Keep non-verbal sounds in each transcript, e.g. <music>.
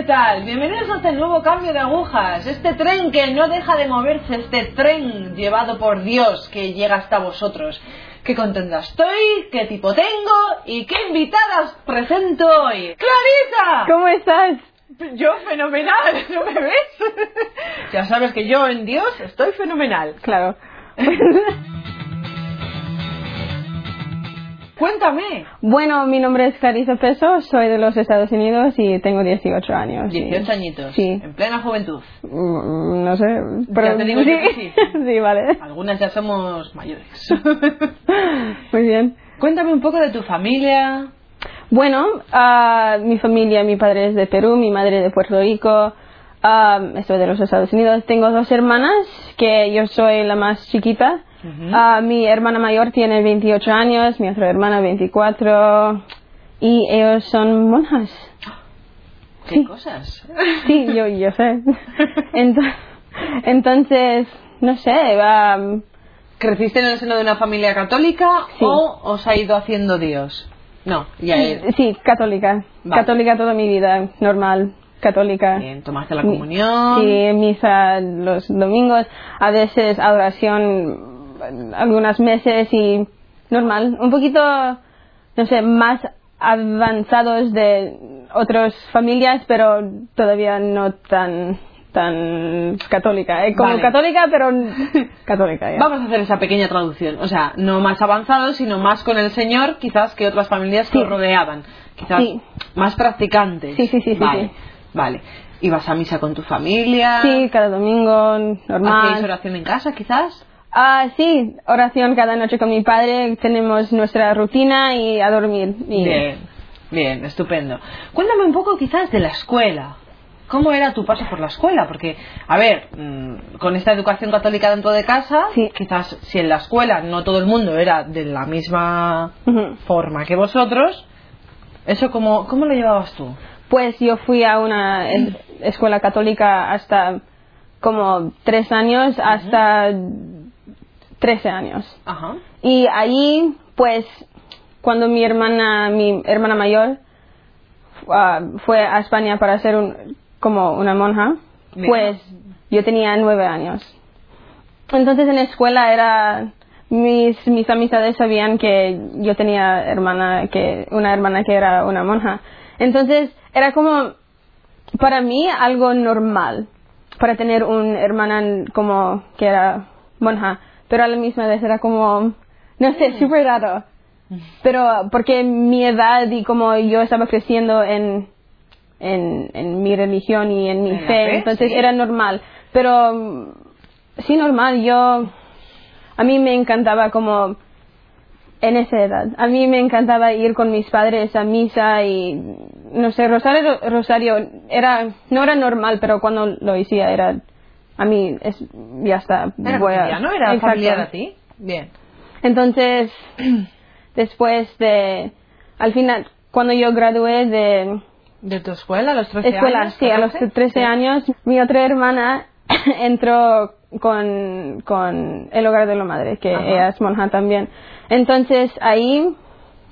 ¿qué tal? Bienvenidos a este nuevo cambio de agujas, este tren que no deja de moverse, este tren llevado por Dios que llega hasta vosotros. Qué contenta estoy, qué tipo tengo y qué invitadas presento hoy. ¡Clarisa! ¿Cómo estás? Yo fenomenal, <laughs> ¿no me ves? ya sabes que yo en Dios estoy fenomenal. Claro. <laughs> Cuéntame. Bueno, mi nombre es Clarisa Peso, soy de los Estados Unidos y tengo 18 años. 18 añitos. Sí. En plena juventud. Mm, No sé, pero Ya te digo yo que sí. <laughs> sí, vale. Algunas ya somos mayores. <laughs> Muy bien. Cuéntame un poco de tu familia. Bueno, ah, mi familia, mi padre es de Perú, mi madre de Puerto Rico, ah, estoy de los Estados Unidos. Tengo dos hermanas, que yo soy la más chiquita. Ah, mi hermana mayor tiene 28 años, mi otra hermana 24 y ellos son monjas. ¿Qué Sí. cosas? Sí, yo, yo sé. <laughs> Entonces, entonces no sé, ah, ¿Creciste en el seno de una familia católica Sí. o os ha ido haciendo Dios? No, ya es. sí, católica. Vale. Católica toda mi vida, normal, católica. Bien, tomaste la comunión. Sí, misa los domingos, a veces adoración algunos meses y normal, un poquito, no sé, más avanzados de otras familias, pero todavía no tan tan católica, eh, como Vale. católica, pero <laughs> católica. ya. Vamos a hacer esa pequeña traducción. O sea, no más avanzado, sino más con el Señor, quizás que otras familias que rodeaban. Quizás Sí. más practicantes. Sí, sí, sí, Vale, sí. vale. ¿Ibas a misa con tu familia? Sí, cada domingo, normal. ¿Hacéis oración en casa, quizás? Ah, sí, oración cada noche con mi padre, tenemos nuestra rutina y a dormir. Y- Bien, bien, estupendo. Cuéntame un poco quizás de la escuela. ¿Cómo era tu paso por la escuela? Porque, a ver, mm, con esta educación católica dentro de casa, Sí. quizás si en la escuela no todo el mundo era de la misma forma que vosotros, ¿eso cómo, cómo lo llevabas tú? Pues yo fui a una es- escuela católica hasta como tres años, hasta trece años. Ajá. Y allí, pues, cuando mi hermana, mi hermana mayor, ah, fue a España para ser un, como una monja, Mira. pues yo tenía nueve años. Entonces en la escuela era mis mis amistades sabían que yo tenía hermana que una hermana que era una monja. Entonces era como para mí algo normal para tener una hermana como que era monja, pero a la misma vez era como no sé, súper raro. Pero porque mi edad y como yo estaba creciendo en en, en mi religión y en mi fe, fe, entonces sí. era normal. Pero mm, sí, normal, yo. A mí me encantaba como. En esa edad. A mí me encantaba ir con mis padres a misa y. No sé, Rosario, Rosario era. No era normal, pero cuando lo hacía era. A mí, es, ya está. ¿Era voy a- cotidiano? ¿Era Exacto. familiar a ti? Bien. Entonces, <clears throat> después de. Al final, cuando yo gradué de ¿De tu escuela a los 13 escuela, años? sí, a los 14? 13 Sí. años, mi otra hermana <clears throat> entró con, con el hogar de la madre, que Ajá. ella es monja también. Entonces ahí,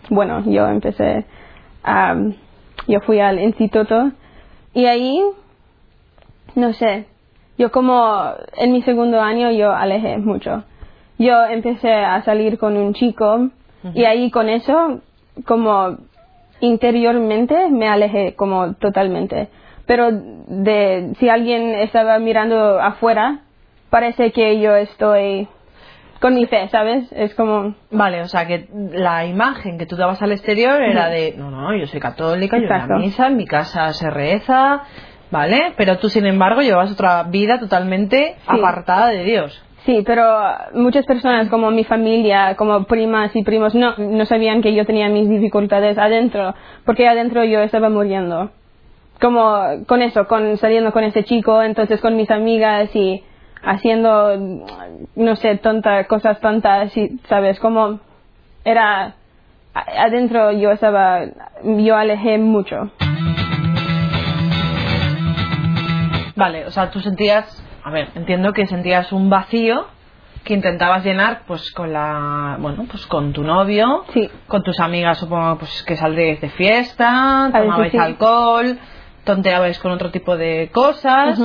bueno, yo empecé, a yo fui al instituto y ahí, no sé, yo como en mi segundo año yo alejé mucho. Yo empecé a salir con un chico y ahí con eso, como interiormente me alejé como totalmente. Pero de si alguien estaba mirando afuera, parece que yo estoy con mi fe, ¿sabes? Es como Vale, o sea que la imagen que tú dabas al exterior era de, no, no, yo soy católica, yo voy a misa, en mi casa se reza, ¿vale? Pero tú, sin embargo, llevas otra vida totalmente apartada de Dios. Sí, pero muchas personas como mi familia, como primas y primos, no, no sabían que yo tenía mis dificultades adentro, porque adentro yo estaba muriendo. Como con eso, con saliendo con ese chico, entonces con mis amigas y haciendo, no sé, tontas, cosas tontas, y, ¿sabes? Como era, adentro yo estaba, yo alejé mucho. Vale, o sea, tú sentías, a ver, entiendo que sentías un vacío que intentabas llenar pues con la bueno pues con tu novio Sí. con tus amigas supongo pues que saldréis de fiesta tomabais sí. alcohol tonteabais con otro tipo de cosas.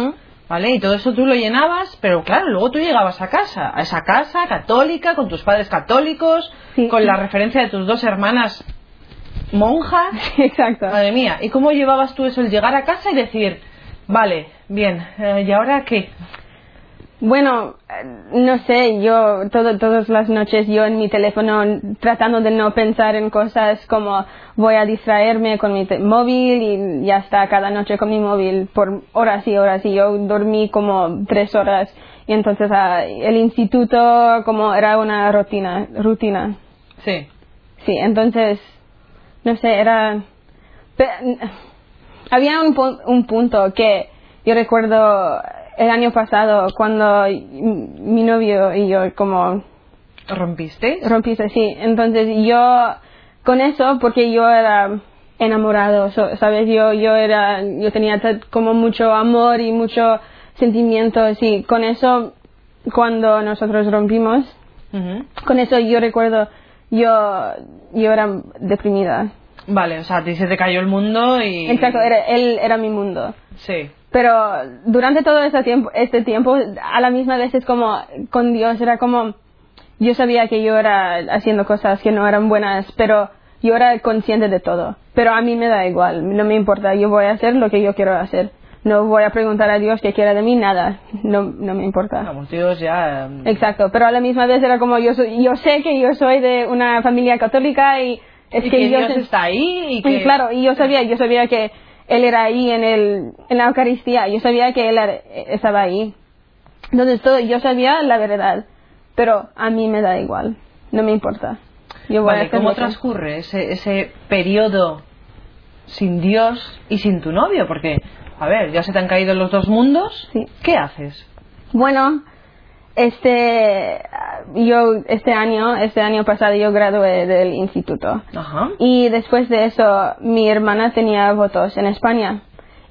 ¿vale? Y todo eso tú lo llenabas, pero claro, luego tú llegabas a casa, a esa casa católica, con tus padres católicos, Sí. con la referencia de tus dos hermanas monjas. <laughs> Exacto. Madre mía, ¿y cómo llevabas tú eso, el llegar a casa y decir, vale, bien, eh, ¿y ahora qué? Bueno, eh, no sé, yo todo, todas las noches yo en mi teléfono tratando de no pensar en cosas como voy a distraerme con mi móvil y ya está cada noche con mi móvil por horas y horas y yo dormí como tres horas y entonces ah, el instituto como era una rutina, rutina. Sí. Sí, entonces, no sé, era... Había un, pu- un punto que yo recuerdo el año pasado cuando mi novio y yo como ¿Rompiste? rompiste, sí. Entonces yo, con eso, porque yo era enamorado, ¿sabes? Yo, yo era, yo tenía como mucho amor y mucho sentimiento, y con eso, cuando nosotros rompimos, con eso yo recuerdo, yo, yo era deprimida. Vale, o sea, a ti se te cayó el mundo y... Exacto, era, él era mi mundo. Sí. Pero durante todo ese tiempo, este tiempo, a la misma vez es como con Dios, era como, yo sabía que yo era haciendo cosas que no eran buenas, pero yo era consciente de todo. Pero a mí me da igual, no me importa, yo voy a hacer lo que yo quiero hacer. No voy a preguntar a Dios qué quiere de mí, nada, no, no me importa. Vamos, Dios, ya... mm, Exacto, pero a la misma vez era como yo soy, yo sé que yo soy de una familia católica y es y que, Dios está ahí y y que... claro, y yo sabía, yo sabía que él era ahí en el en la Eucaristía, yo sabía que él era- estaba ahí. Entonces todo, yo sabía la verdad, pero a mí me da igual, no me importa. Yo voy a Vale, hacer ¿cómo transcurre ese, ese periodo sin Dios y sin tu novio? Porque, a ver, ya se te han caído los dos mundos. Sí. ¿Qué haces? Bueno, este yo este año, este año pasado yo gradué del instituto. Ajá. Y después de eso, mi hermana tenía votos en España.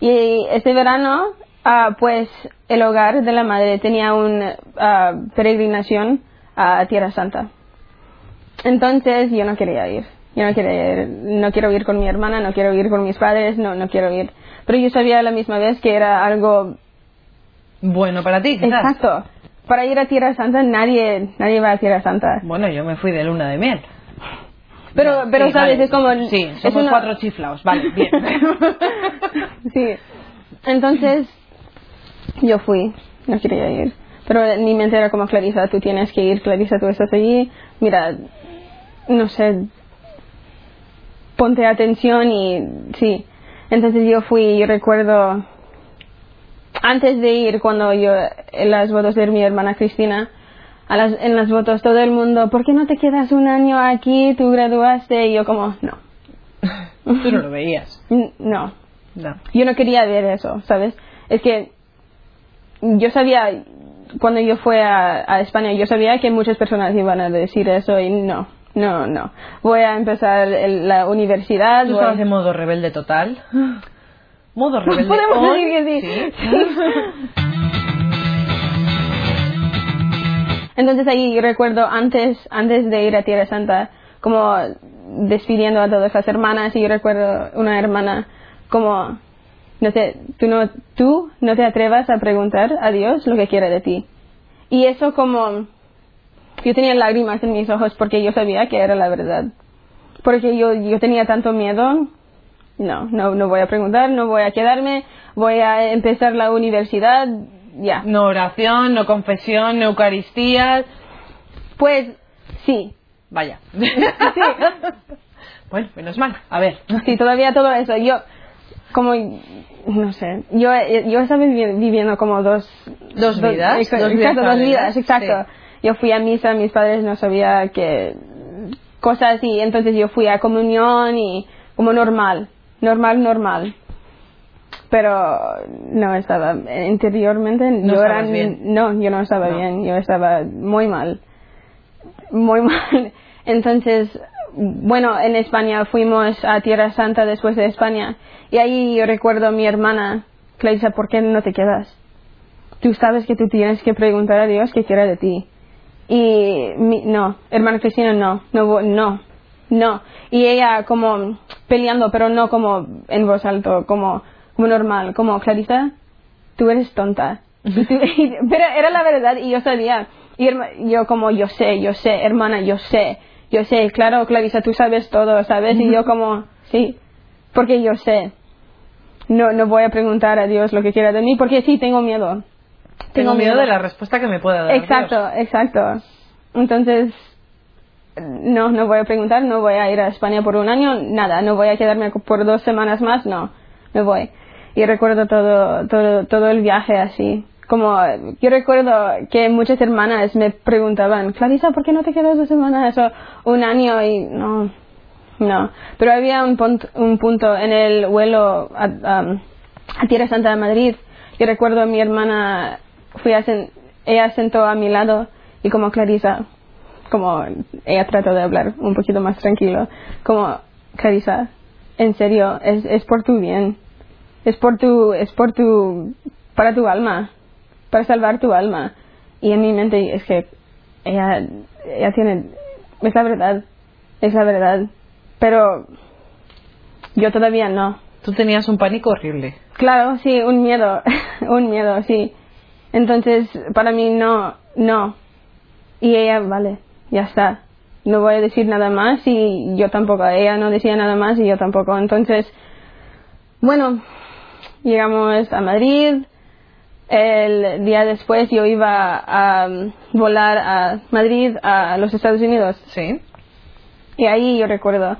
Y este verano, ah, pues el hogar de la madre tenía una peregrinación a Tierra Santa. Entonces yo no quería ir. Yo no quería ir. No quiero ir con mi hermana, no quiero ir con mis padres, no, no quiero ir. Pero yo sabía a la misma vez que era algo Bueno para ti, quizás. exacto. Para ir a Tierra Santa nadie, nadie va a Tierra Santa. Bueno, yo me fui de luna de miel. Pero, pero sí, sabes, vale. es como... Sí, es somos una- cuatro chiflaos. Vale, bien. <laughs> <laughs> sí. Entonces, yo fui, no quería ir. Pero en mi mente era como, Clarisa, tú tienes que ir, Clarisa, tú estás allí. Mira, no sé, ponte atención y sí. Entonces yo fui, yo recuerdo, antes de ir, cuando yo, en las bodas de mi hermana Cristina, a las, en las fotos todo el mundo, ¿por qué no te quedas un año aquí? Tú graduaste y yo como, no, Tú no lo veías. <laughs> No, No. yo no quería ver eso, ¿sabes? Es que yo sabía, cuando yo fui a, a España, yo sabía que muchas personas iban a decir eso y no, no, no. Voy a empezar el- la universidad. ¿Tú voy- estabas en modo rebelde total? <laughs> Modo rebelde Podemos on. decir que sí. <laughs> Entonces ahí recuerdo antes, antes de ir a Tierra Santa, como despidiendo a todas las hermanas y yo recuerdo una hermana como, no sé, tú no, tú no te atrevas a preguntar a Dios lo que quiere de ti. Y eso como, yo tenía lágrimas en mis ojos porque yo sabía que era la verdad. Porque yo, yo tenía tanto miedo no, no, no voy a preguntar, no voy a quedarme, voy a empezar la universidad, ya. No oración, no confesión, no Eucaristía. Pues sí, Vaya. <laughs> bueno, menos mal. A ver. sí, todavía todo eso. Yo, como, no sé, yo, yo estaba vivi- viviendo como dos... Dos vidas, dos exacto, vidas dos vidas, exacto. Yo fui a misa, mis padres no sabían que... Cosas y entonces yo fui a comunión y como normal, normal, normal. Pero no estaba, interiormente No yo era, bien. no, yo no estaba No. bien, yo estaba muy mal. muy <laughs> mal. Entonces, bueno, en España fuimos a Tierra Santa después de España y ahí yo recuerdo a mi hermana, Clarissa, ¿por qué no te quedas? Tú sabes que tú tienes que preguntar a Dios qué quiere de ti. Y mi- no, hermana Cristina, no, no, no, no. Y ella como peleando, pero no como en voz alto, como como normal, como Clarisa, tú eres tonta. Y tú- <laughs> y- pero era la verdad y yo sabía. Y herma- yo como, yo sé, yo sé, hermana, yo sé, yo sé, claro, Clarisa, tú sabes todo, ¿sabes? Y yo como, sí, porque yo sé. No, no voy a preguntar a Dios lo que quiera de mí porque sí, tengo miedo. Tengo miedo de la respuesta que me pueda dar. Exacto, Dios. exacto. Entonces, no, no voy a preguntar, no voy a ir a España por un año, nada, no voy a quedarme por dos semanas más, no, me voy. Y recuerdo todo, todo, todo el viaje así. Como, yo recuerdo que muchas hermanas me preguntaban, Clarisa, ¿por qué no te quedas dos semanas o un año? Y no, no. Pero había un, punt- un punto en el vuelo a, um, Tierra Santa de Madrid. Yo recuerdo a mi hermana, fui a sen- ella sentó a mi lado y como Clarisa, como ella trató de hablar un poquito más tranquilo, como Clarisa, en serio, es, es por tu bien, es por tu, es por tu, para tu alma, para salvar tu alma. Y en mi mente es que ella, ella tiene, es la verdad, es la verdad, pero yo todavía no. Tú tenías un pánico horrible. Claro, sí, un miedo, <laughs> un miedo, sí. Entonces, para mí no, no. Y ella, vale, ya está. No voy a decir nada más y yo tampoco. Ella no decía nada más y yo tampoco. Entonces, bueno, llegamos a Madrid. El día después yo iba a um, volar a Madrid, a los Estados Unidos. Sí. Y ahí yo recuerdo,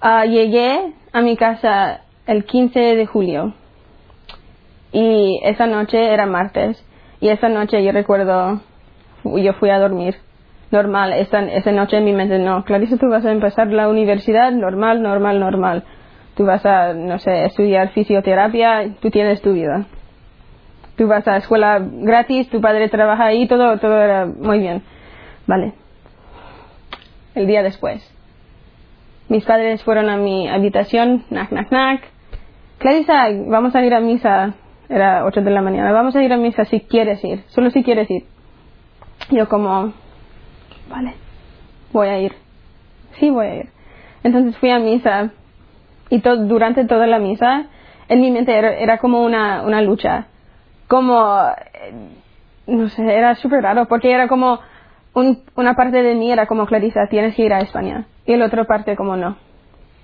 ah, llegué a mi casa el 15 de julio y esa noche era martes y esa noche yo recuerdo, yo fui a dormir normal, esa, esa noche en mi mente no, Clarisa tú vas a empezar la universidad normal, normal, normal, tú vas a, no sé, estudiar fisioterapia, tú tienes tu vida. Tú vas a escuela gratis, tu padre trabaja ahí, todo, todo era muy bien. Vale. El día después. Mis padres fueron a mi habitación, knack, knack, knack. Clarisa, vamos a ir a misa. Era 8 de la mañana. Vamos a ir a misa si quieres ir. Solo si quieres ir. Yo como, vale, voy a ir. Sí, voy a ir. Entonces fui a misa. Y to- durante toda la misa, en mi mente era, era como una, una lucha. Como, eh, no sé, era súper raro. Porque era como, un- una parte de mí era como, Clarisa, tienes que ir a España. Y la otra parte como, no.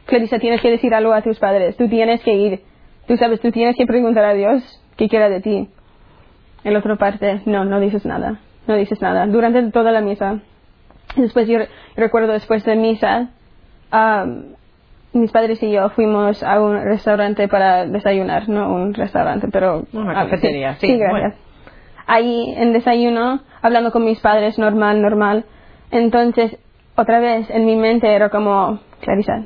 Clarisa, tienes que decir algo a tus padres. Tú tienes que ir. Tú sabes, tú tienes que preguntar a Dios qué quiera de ti. En la otra parte, no, no dices nada. No dices nada. Durante toda la misa. Después, yo, re- recuerdo después de misa, mis padres y yo fuimos a un restaurante para desayunar. No un restaurante, pero... Una cafetería, sí, Sí, gracias bueno. ahí en desayuno, hablando con mis padres, normal, normal. Entonces, otra vez en mi mente era como, Clarisa,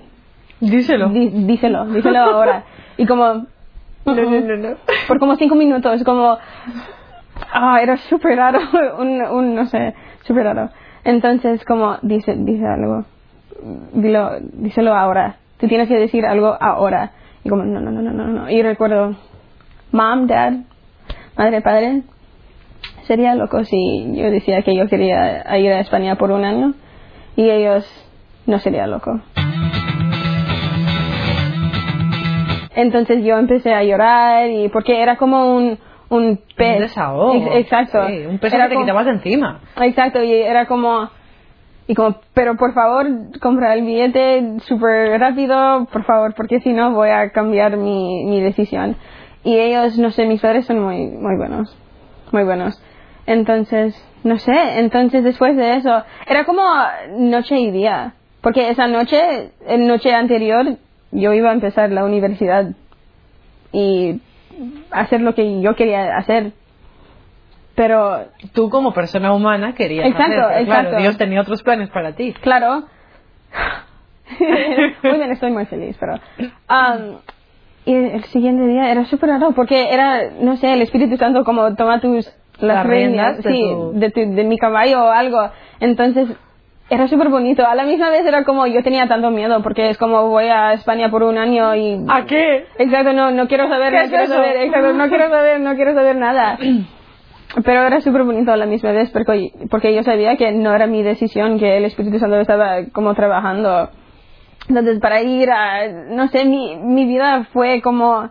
Díselo. díselo, díselo ahora. <laughs> Y como, No, no, no, no. por como cinco minutos, como, ah, era súper raro, <laughs> un, un, no sé, súper raro. Entonces, como, dice, dice algo, dilo, díselo ahora. Tú tienes que decir algo ahora. Y como, no, no, no, no, no. Y recuerdo, mom, dad, madre, padre, sería loco si yo decía que yo quería ir a España por un año y ellos no sería loco. Entonces yo empecé a llorar y porque era como un un pez. Un desahogo. Exacto. Sí, un peso Era que te como- quitabas de encima. Exacto, y era como y como, pero por favor, compra el billete súper rápido, por favor, porque si no voy a cambiar mi, mi decisión. Y ellos, no sé, mis padres son muy, muy buenos, muy buenos. Entonces, no sé, entonces después de eso, era como noche y día, porque esa noche, en noche anterior, yo iba a empezar la universidad y hacer lo que yo quería hacer. Pero Tú como persona humana querías Exacto, hacer, exacto. Claro, Dios tenía otros planes para ti. Claro. <laughs> muy bien, estoy muy feliz, pero... um, y el siguiente día era súper raro porque era, no sé, el Espíritu Santo como toma tus... Las, Las riendas, riendas de sí, tu- de, tu- de mi caballo o algo. Entonces, era súper bonito. A la misma vez era como, yo tenía tanto miedo porque es como voy a España por un año y... ¿A qué? Exacto, no, no quiero saber, ¿Qué no es quiero eso? saber, exacto, no quiero saber, no quiero saber nada. <clears throat> Pero era súper bonito a la misma vez porque, porque yo sabía que no era mi decisión, que el Espíritu Santo estaba como trabajando. Entonces, para ir a, no sé, mi, mi vida fue como,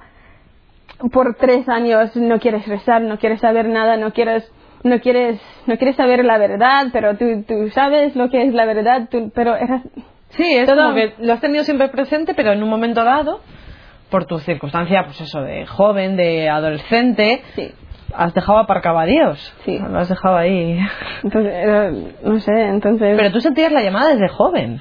por tres años no quieres rezar, no quieres saber nada, no quieres, no quieres, no quieres saber la verdad, pero tú, tú sabes lo que es la verdad, tú, pero eras, Sí, es Todo- como que lo has tenido siempre presente, pero en un momento dado, por tu circunstancia, pues eso, de joven, de adolescente, sí, has dejado aparcado a Dios. Sí. Lo has dejado ahí. entonces, no sé, entonces, Pero tú sentías la llamada desde joven.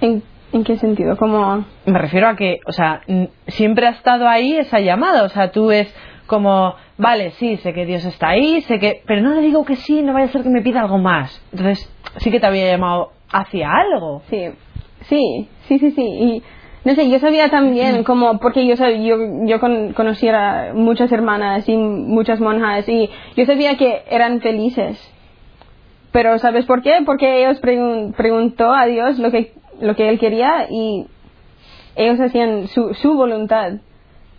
¿en, en qué sentido? Como, Me refiero a que, o sea, siempre ha estado ahí esa llamada. O sea, tú es como, vale, sí, sé que Dios está ahí, sé que, pero no le digo que sí, no vaya a ser que me pida algo más. Entonces, sí que te había llamado hacia algo. sí, sí, sí, sí, sí, y no sé, yo sabía también como, porque yo sabía, yo, yo con- conocía a muchas hermanas y muchas monjas y yo sabía que eran felices. Pero ¿sabes por qué? Porque ellos pregun- preguntó a Dios lo que, lo que él quería y ellos hacían su, su voluntad.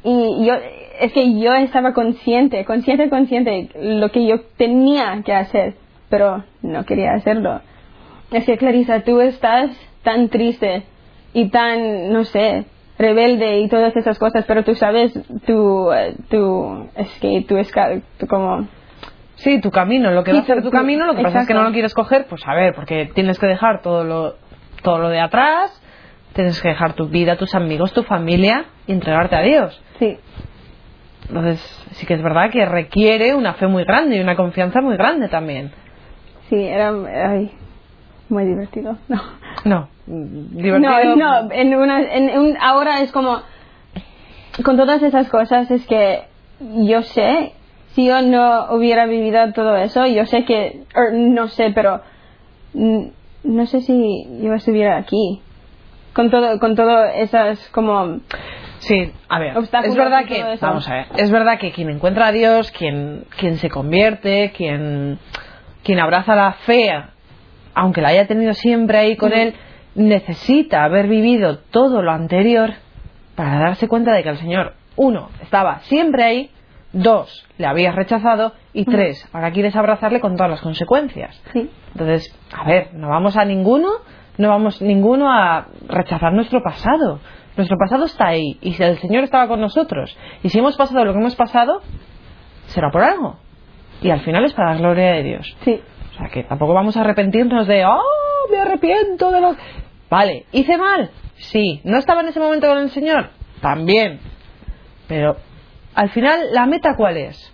Y yo, es que yo estaba consciente, consciente, consciente lo que yo tenía que hacer, pero no quería hacerlo. Es que Clarisa, tú estás tan triste y tan, no sé, rebelde y todas esas cosas, pero tú sabes, eh, tú, es que tú es como, Sí, tu camino, lo que Sí, va a ser tu- tu tu- camino, lo que pasa es que no lo quieres coger, pues a ver, porque tienes que dejar todo lo, todo lo de atrás, tienes que dejar tu vida, tus amigos, tu familia y entregarte a Dios. Sí, Entonces, sí que es verdad que requiere una fe muy grande y una confianza muy grande también. sí, era, ay, muy divertido, no. No, divertido. No, no, en una, en un- ahora es como, con todas esas cosas es que yo sé, si yo no hubiera vivido todo eso, yo sé que, er, no sé, pero no sé si yo estuviera aquí. Con todo, con todo esas como, Sí, a ver, es verdad que, vamos a ver, es verdad que quien encuentra a Dios, quien, quien se convierte, quien, quien abraza la fe, aunque la haya tenido siempre ahí con él, necesita haber vivido todo lo anterior para darse cuenta de que el Señor, uno, estaba siempre ahí, dos, le habías rechazado y tres, ahora quieres abrazarle con todas las consecuencias. sí, Entonces, a ver, no vamos a ninguno, no vamos ninguno a rechazar nuestro pasado. Nuestro pasado está ahí y si el Señor estaba con nosotros y si hemos pasado lo que hemos pasado, será por algo. Y al final es para la gloria de Dios. sí, O sea, que tampoco vamos a arrepentirnos de, oh, me arrepiento de lo... Vale, ¿hice mal? Sí. ¿No estaba en ese momento con el Señor? También. Pero, al final, ¿la meta cuál es?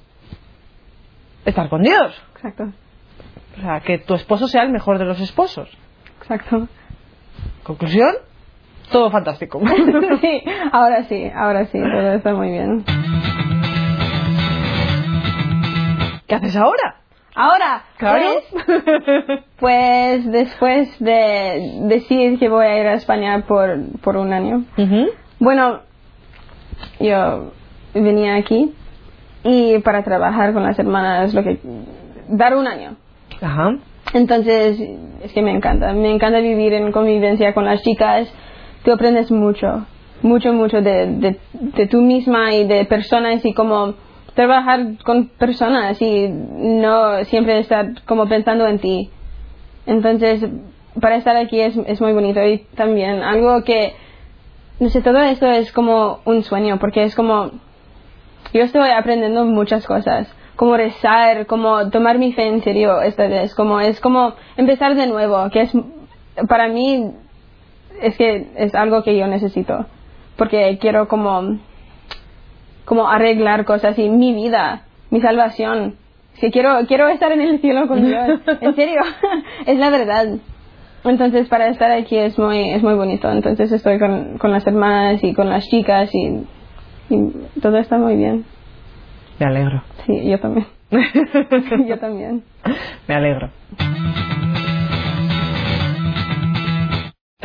Estar con Dios. exacto, O sea, que tu esposo sea el mejor de los esposos. exacto. Conclusión, todo fantástico. <laughs> sí, ahora sí, ahora sí, todo está muy bien. ¿Qué haces ahora? Ahora, Claro. pues, <laughs> Pues después de decir que voy a ir a España por, por un año, bueno, yo venía aquí y para trabajar con las hermanas, lo que dar un año. Ajá. Entonces, es que me encanta, me encanta vivir en convivencia con las chicas, tú aprendes mucho, mucho, mucho de, de, de tú misma y de personas y como trabajar con personas y no siempre estar como pensando en ti. Entonces, para estar aquí es, es muy bonito y también algo que, no sé, todo esto es como un sueño, porque es como, yo estoy aprendiendo muchas cosas, como rezar, como tomar mi fe en serio esta vez, como es como empezar de nuevo, que es, para mí, es que es algo que yo necesito, porque quiero como, como arreglar cosas y mi vida, mi salvación. Es que quiero, quiero estar en el cielo con Dios. <laughs> En serio, <laughs> es la verdad. Entonces, para estar aquí es muy, es muy bonito. Entonces, estoy con, con las hermanas y con las chicas y, y todo está muy bien. Me alegro. Sí, yo también. <laughs> yo también. Me alegro.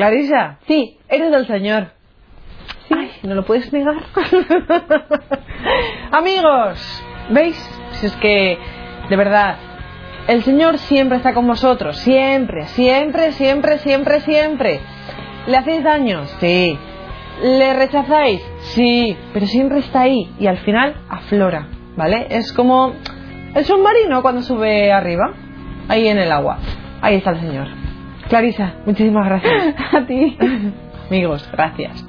Clarisa, Sí, eres del Señor. sí. Ay, no lo puedes negar. <laughs> Amigos, ¿veis? Si es que, de verdad, el Señor siempre está con vosotros. Siempre, siempre, siempre, siempre, siempre. ¿Le hacéis daño? Sí. ¿Le rechazáis? Sí. Pero siempre está ahí y al final aflora, ¿vale? Es como el submarino cuando sube arriba, ahí en el agua. Ahí está el Señor. Clarisa, muchísimas gracias. <laughs> A ti. Amigos, gracias.